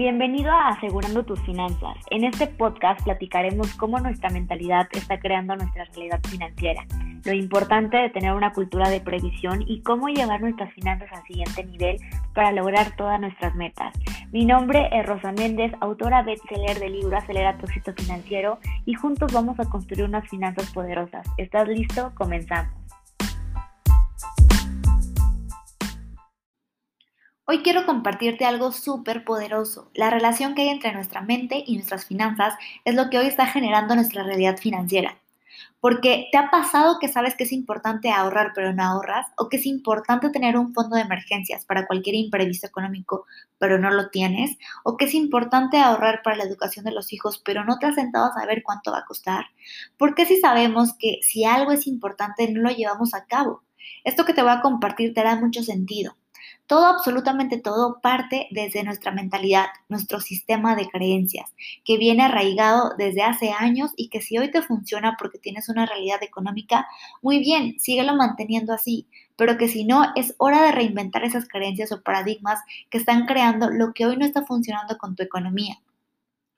Bienvenido a Asegurando tus finanzas. En este podcast platicaremos cómo nuestra mentalidad está creando nuestra realidad financiera, lo importante de tener una cultura de previsión y cómo llevar nuestras finanzas al siguiente nivel para lograr todas nuestras metas. Mi nombre es Rosa Méndez, autora bestseller del libro Acelera tu éxito financiero y juntos vamos a construir unas finanzas poderosas. ¿Estás listo? Comenzamos. Hoy quiero compartirte algo súper poderoso. La relación que hay entre nuestra mente y nuestras finanzas es lo que hoy está generando nuestra realidad financiera. Porque te ha pasado que sabes que es importante ahorrar pero no ahorras, o que es importante tener un fondo de emergencias para cualquier imprevisto económico pero no lo tienes, o que es importante ahorrar para la educación de los hijos pero no te has sentado a saber cuánto va a costar. Porque si sabemos que si algo es importante no lo llevamos a cabo? Esto que te voy a compartir te da mucho sentido. Todo, absolutamente todo, parte desde nuestra mentalidad, nuestro sistema de creencias, que viene arraigado desde hace años y que si hoy te funciona porque tienes una realidad económica, muy bien, síguelo manteniendo así, pero que si no, es hora de reinventar esas creencias o paradigmas que están creando lo que hoy no está funcionando con tu economía.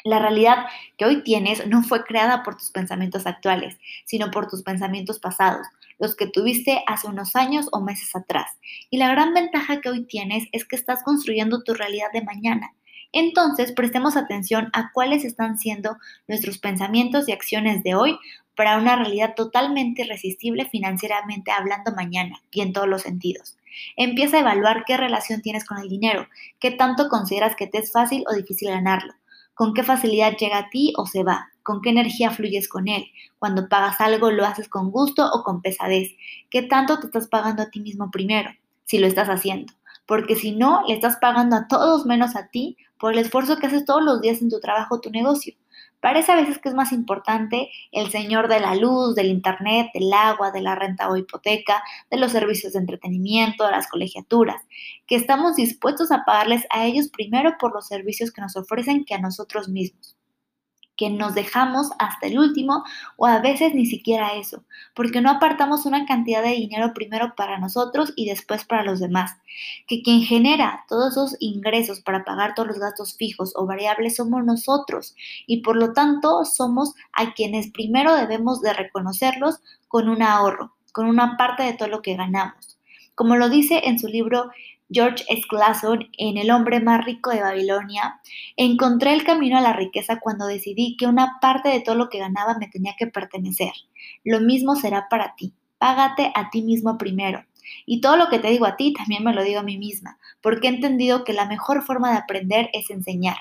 La realidad que hoy tienes no fue creada por tus pensamientos actuales, sino por tus pensamientos pasados, los que tuviste hace unos años o meses atrás. Y la gran ventaja que hoy tienes es que estás construyendo tu realidad de mañana. Entonces, prestemos atención a cuáles están siendo nuestros pensamientos y acciones de hoy para una realidad totalmente irresistible financieramente hablando mañana y en todos los sentidos. Empieza a evaluar qué relación tienes con el dinero, qué tanto consideras que te es fácil o difícil ganarlo, con qué facilidad llega a ti o se va, con qué energía fluyes con él. Cuando pagas algo, lo haces con gusto o con pesadez. ¿Qué tanto te estás pagando a ti mismo primero, si lo estás haciendo? Porque si no, le estás pagando a todos menos a ti por el esfuerzo que haces todos los días en tu trabajo o tu negocio. Parece a veces que es más importante el señor de la luz, del internet, del agua, de la renta o hipoteca, de los servicios de entretenimiento, de las colegiaturas, que estamos dispuestos a pagarles a ellos primero por los servicios que nos ofrecen que a nosotros mismos que nos dejamos hasta el último o a veces ni siquiera eso, porque no apartamos una cantidad de dinero primero para nosotros y después para los demás, que quien genera todos esos ingresos para pagar todos los gastos fijos o variables somos nosotros y por lo tanto somos a quienes primero debemos de reconocerlos con un ahorro, con una parte de todo lo que ganamos. Como lo dice en su libro George Clason en El hombre más rico de Babilonia, encontré el camino a la riqueza cuando decidí que una parte de todo lo que ganaba me tenía que pertenecer. Lo mismo será para ti. Págate a ti mismo primero. Y todo lo que te digo a ti también me lo digo a mí misma, porque he entendido que la mejor forma de aprender es enseñar.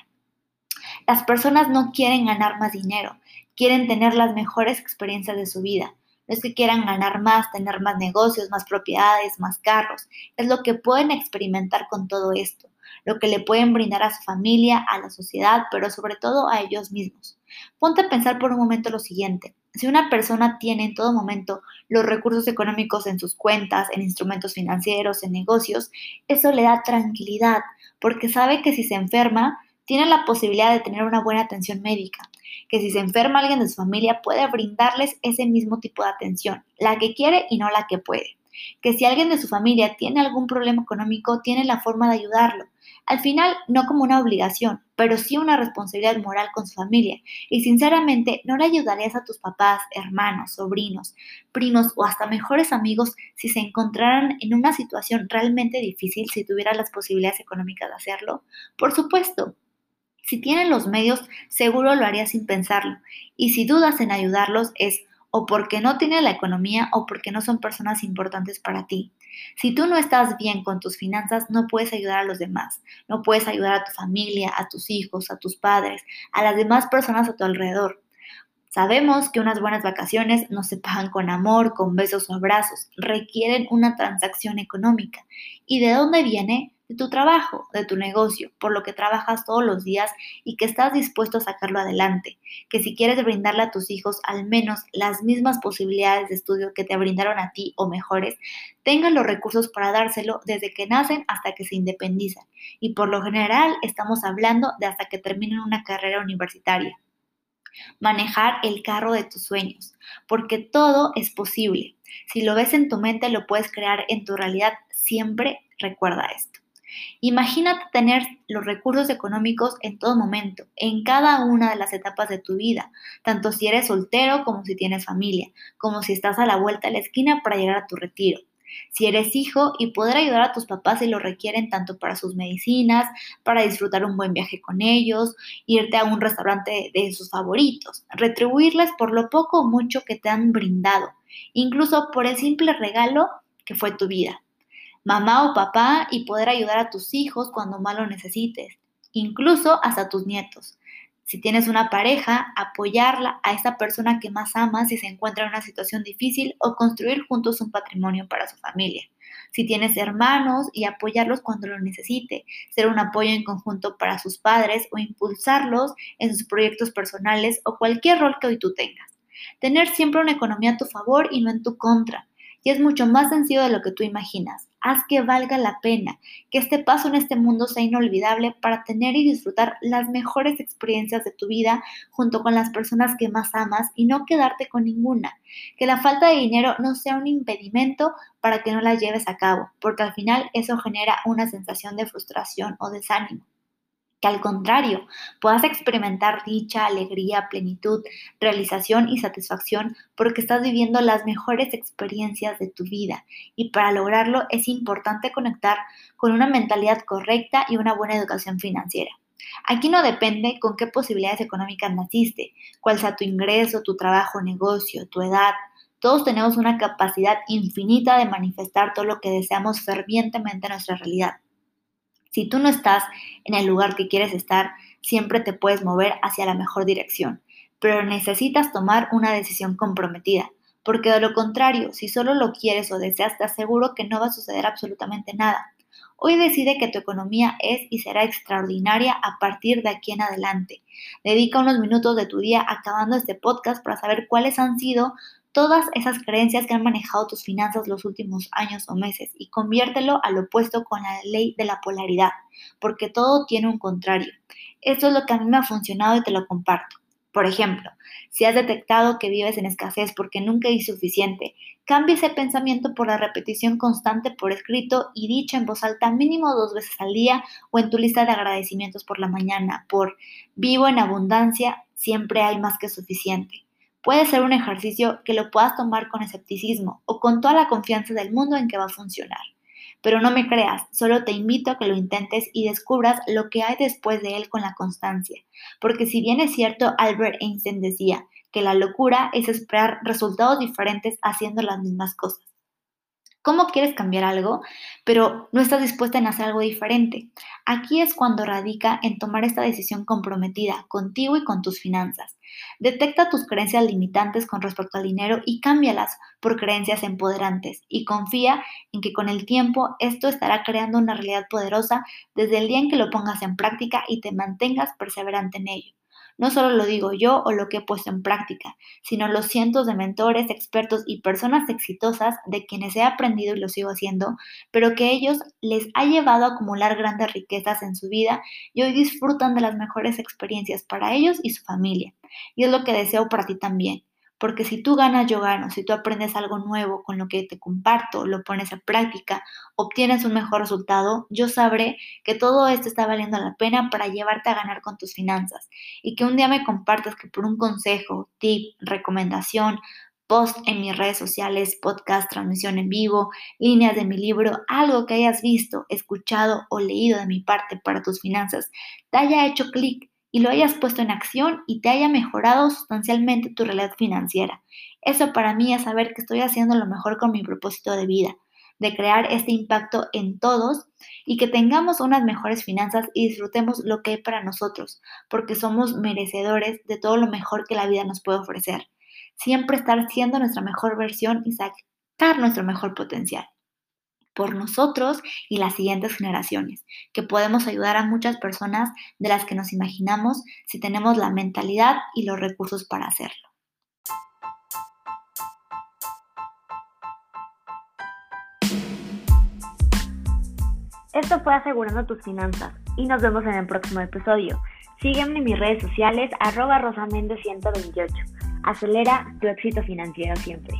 Las personas no quieren ganar más dinero, quieren tener las mejores experiencias de su vida es que quieran ganar más, tener más negocios, más propiedades, más carros. Es lo que pueden experimentar con todo esto, lo que le pueden brindar a su familia, a la sociedad, pero sobre todo a ellos mismos. Ponte a pensar por un momento lo siguiente. Si una persona tiene en todo momento los recursos económicos en sus cuentas, en instrumentos financieros, en negocios, eso le da tranquilidad, porque sabe que si se enferma, tiene la posibilidad de tener una buena atención médica que si se enferma alguien de su familia puede brindarles ese mismo tipo de atención, la que quiere y no la que puede. Que si alguien de su familia tiene algún problema económico, tiene la forma de ayudarlo. Al final, no como una obligación, pero sí una responsabilidad moral con su familia. Y sinceramente, no le ayudarías a tus papás, hermanos, sobrinos, primos o hasta mejores amigos si se encontraran en una situación realmente difícil si tuvieran las posibilidades económicas de hacerlo. Por supuesto, si tienen los medios, seguro lo haría sin pensarlo. Y si dudas en ayudarlos es o porque no tienen la economía o porque no son personas importantes para ti. Si tú no estás bien con tus finanzas, no puedes ayudar a los demás. No puedes ayudar a tu familia, a tus hijos, a tus padres, a las demás personas a tu alrededor. Sabemos que unas buenas vacaciones no se pagan con amor, con besos o abrazos, requieren una transacción económica. ¿Y de dónde viene? De tu trabajo, de tu negocio, por lo que trabajas todos los días y que estás dispuesto a sacarlo adelante, que si quieres brindarle a tus hijos al menos las mismas posibilidades de estudio que te brindaron a ti o mejores, tengan los recursos para dárselo desde que nacen hasta que se independizan. Y por lo general estamos hablando de hasta que terminen una carrera universitaria. Manejar el carro de tus sueños, porque todo es posible. Si lo ves en tu mente, lo puedes crear en tu realidad. Siempre recuerda esto. Imagínate tener los recursos económicos en todo momento, en cada una de las etapas de tu vida, tanto si eres soltero como si tienes familia, como si estás a la vuelta de la esquina para llegar a tu retiro. Si eres hijo y poder ayudar a tus papás si lo requieren tanto para sus medicinas, para disfrutar un buen viaje con ellos, irte a un restaurante de sus favoritos, retribuirles por lo poco o mucho que te han brindado, incluso por el simple regalo que fue tu vida mamá o papá y poder ayudar a tus hijos cuando más lo necesites, incluso hasta tus nietos. Si tienes una pareja, apoyarla a esa persona que más amas si se encuentra en una situación difícil o construir juntos un patrimonio para su familia. Si tienes hermanos y apoyarlos cuando lo necesite, ser un apoyo en conjunto para sus padres o impulsarlos en sus proyectos personales o cualquier rol que hoy tú tengas. Tener siempre una economía a tu favor y no en tu contra y es mucho más sencillo de lo que tú imaginas. Haz que valga la pena, que este paso en este mundo sea inolvidable para tener y disfrutar las mejores experiencias de tu vida junto con las personas que más amas y no quedarte con ninguna. Que la falta de dinero no sea un impedimento para que no la lleves a cabo, porque al final eso genera una sensación de frustración o desánimo que al contrario puedas experimentar dicha, alegría, plenitud, realización y satisfacción porque estás viviendo las mejores experiencias de tu vida. Y para lograrlo es importante conectar con una mentalidad correcta y una buena educación financiera. Aquí no depende con qué posibilidades económicas naciste, cuál sea tu ingreso, tu trabajo, negocio, tu edad. Todos tenemos una capacidad infinita de manifestar todo lo que deseamos fervientemente en nuestra realidad. Si tú no estás en el lugar que quieres estar, siempre te puedes mover hacia la mejor dirección, pero necesitas tomar una decisión comprometida, porque de lo contrario, si solo lo quieres o deseas, te aseguro que no va a suceder absolutamente nada. Hoy decide que tu economía es y será extraordinaria a partir de aquí en adelante. Dedica unos minutos de tu día acabando este podcast para saber cuáles han sido todas esas creencias que han manejado tus finanzas los últimos años o meses y conviértelo al opuesto con la ley de la polaridad, porque todo tiene un contrario. Esto es lo que a mí me ha funcionado y te lo comparto. Por ejemplo, si has detectado que vives en escasez porque nunca hay suficiente, cambia ese pensamiento por la repetición constante por escrito y dicha en voz alta mínimo dos veces al día o en tu lista de agradecimientos por la mañana por vivo en abundancia, siempre hay más que suficiente. Puede ser un ejercicio que lo puedas tomar con escepticismo o con toda la confianza del mundo en que va a funcionar. Pero no me creas, solo te invito a que lo intentes y descubras lo que hay después de él con la constancia. Porque si bien es cierto, Albert Einstein decía que la locura es esperar resultados diferentes haciendo las mismas cosas. ¿Cómo quieres cambiar algo, pero no estás dispuesta en hacer algo diferente? Aquí es cuando radica en tomar esta decisión comprometida contigo y con tus finanzas. Detecta tus creencias limitantes con respecto al dinero y cámbialas por creencias empoderantes y confía en que con el tiempo esto estará creando una realidad poderosa desde el día en que lo pongas en práctica y te mantengas perseverante en ello. No solo lo digo yo o lo que he puesto en práctica, sino los cientos de mentores, expertos y personas exitosas de quienes he aprendido y lo sigo haciendo, pero que ellos les ha llevado a acumular grandes riquezas en su vida y hoy disfrutan de las mejores experiencias para ellos y su familia. Y es lo que deseo para ti también porque si tú ganas, yo gano, si tú aprendes algo nuevo con lo que te comparto, lo pones a práctica, obtienes un mejor resultado, yo sabré que todo esto está valiendo la pena para llevarte a ganar con tus finanzas. Y que un día me compartas que por un consejo, tip, recomendación, post en mis redes sociales, podcast, transmisión en vivo, líneas de mi libro, algo que hayas visto, escuchado o leído de mi parte para tus finanzas, te haya hecho clic y lo hayas puesto en acción y te haya mejorado sustancialmente tu realidad financiera. Eso para mí es saber que estoy haciendo lo mejor con mi propósito de vida, de crear este impacto en todos y que tengamos unas mejores finanzas y disfrutemos lo que hay para nosotros, porque somos merecedores de todo lo mejor que la vida nos puede ofrecer. Siempre estar siendo nuestra mejor versión y sacar nuestro mejor potencial por nosotros y las siguientes generaciones, que podemos ayudar a muchas personas de las que nos imaginamos si tenemos la mentalidad y los recursos para hacerlo. Esto fue Asegurando tus Finanzas y nos vemos en el próximo episodio. Sígueme en mis redes sociales arroba rosamende128. Acelera tu éxito financiero siempre.